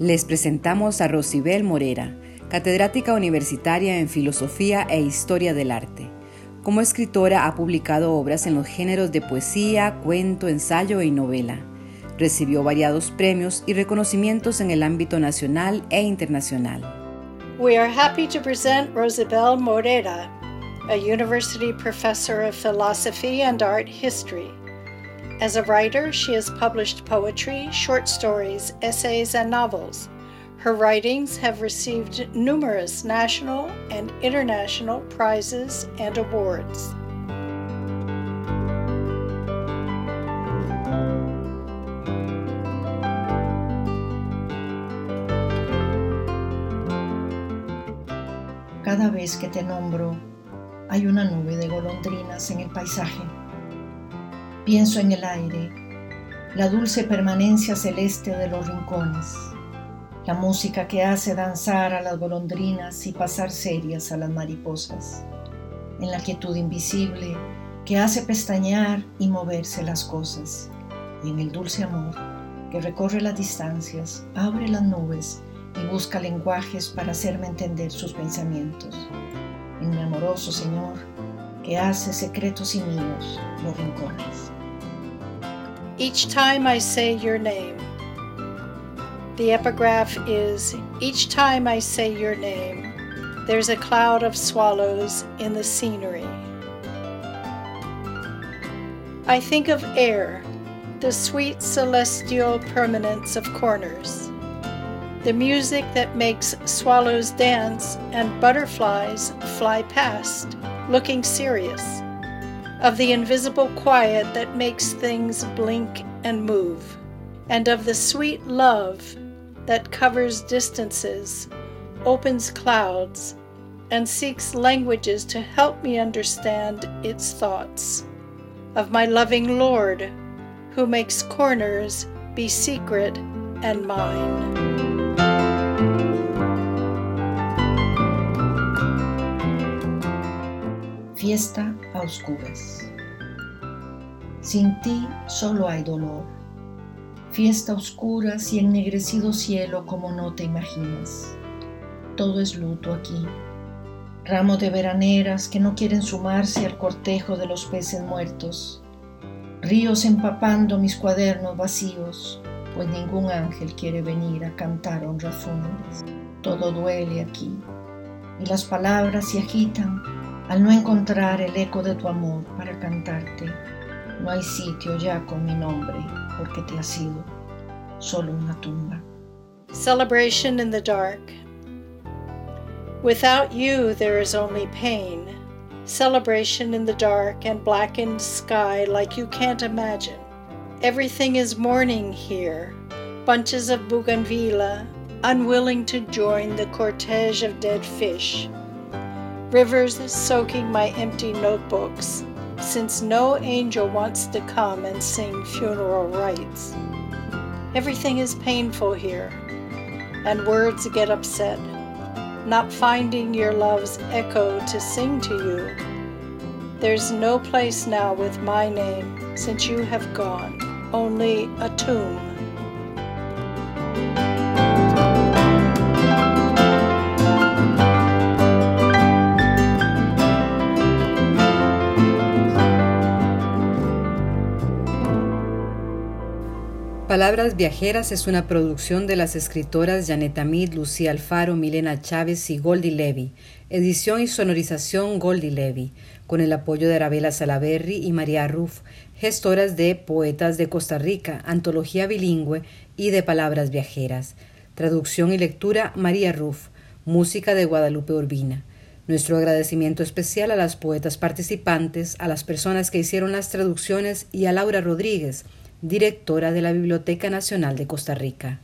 Les presentamos a Rosibel Morera, catedrática universitaria en Filosofía e Historia del Arte. Como escritora ha publicado obras en los géneros de poesía, cuento, ensayo y novela. Recibió variados premios y reconocimientos en el ámbito nacional e internacional. We are happy to present Rosibel Morera, a university professor of philosophy and art history. As a writer, she has published poetry, short stories, essays, and novels. Her writings have received numerous national and international prizes and awards. Cada vez que te nombro, hay una nube de golondrinas en el paisaje. Pienso en el aire, la dulce permanencia celeste de los rincones, la música que hace danzar a las golondrinas y pasar serias a las mariposas, en la quietud invisible que hace pestañear y moverse las cosas, y en el dulce amor que recorre las distancias, abre las nubes y busca lenguajes para hacerme entender sus pensamientos. En mi amoroso Señor, que hace secretos y míos los rincones. Each time I say your name. The epigraph is Each time I say your name, there's a cloud of swallows in the scenery. I think of air, the sweet celestial permanence of corners, the music that makes swallows dance and butterflies fly past, looking serious of the invisible quiet that makes things blink and move, and of the sweet love that covers distances, opens clouds, and seeks languages to help me understand its thoughts, of my loving Lord who makes corners be secret and mine. Fiesta a oscuras. Sin ti solo hay dolor. Fiesta a oscuras y ennegrecido cielo como no te imaginas. Todo es luto aquí. Ramos de veraneras que no quieren sumarse al cortejo de los peces muertos. Ríos empapando mis cuadernos vacíos, pues ningún ángel quiere venir a cantar honras fúnebres. Todo duele aquí y las palabras se agitan al no encontrar el eco de tu amor para cantarte, no hay sitio ya con mi nombre porque te ha sido solo una tumba. Celebration in the dark. Without you, there is only pain. Celebration in the dark and blackened sky like you can't imagine. Everything is mourning here. Bunches of bougainvillea, unwilling to join the cortege of dead fish rivers soaking my empty notebooks, since no angel wants to come and sing funeral rites. Everything is painful here, and words get upset, not finding your love's echo to sing to you. There's no place now with my name since you have gone, only a tomb. Palabras Viajeras es una producción de las escritoras Janet Amid, Lucía Alfaro, Milena Chávez y Goldie Levy. Edición y sonorización Goldie Levy, con el apoyo de Arabella Salaberry y María Ruff, gestoras de Poetas de Costa Rica, Antología Bilingüe y de Palabras Viajeras. Traducción y lectura María Ruff. música de Guadalupe Urbina. Nuestro agradecimiento especial a las poetas participantes, a las personas que hicieron las traducciones y a Laura Rodríguez, directora de la Biblioteca Nacional de Costa Rica.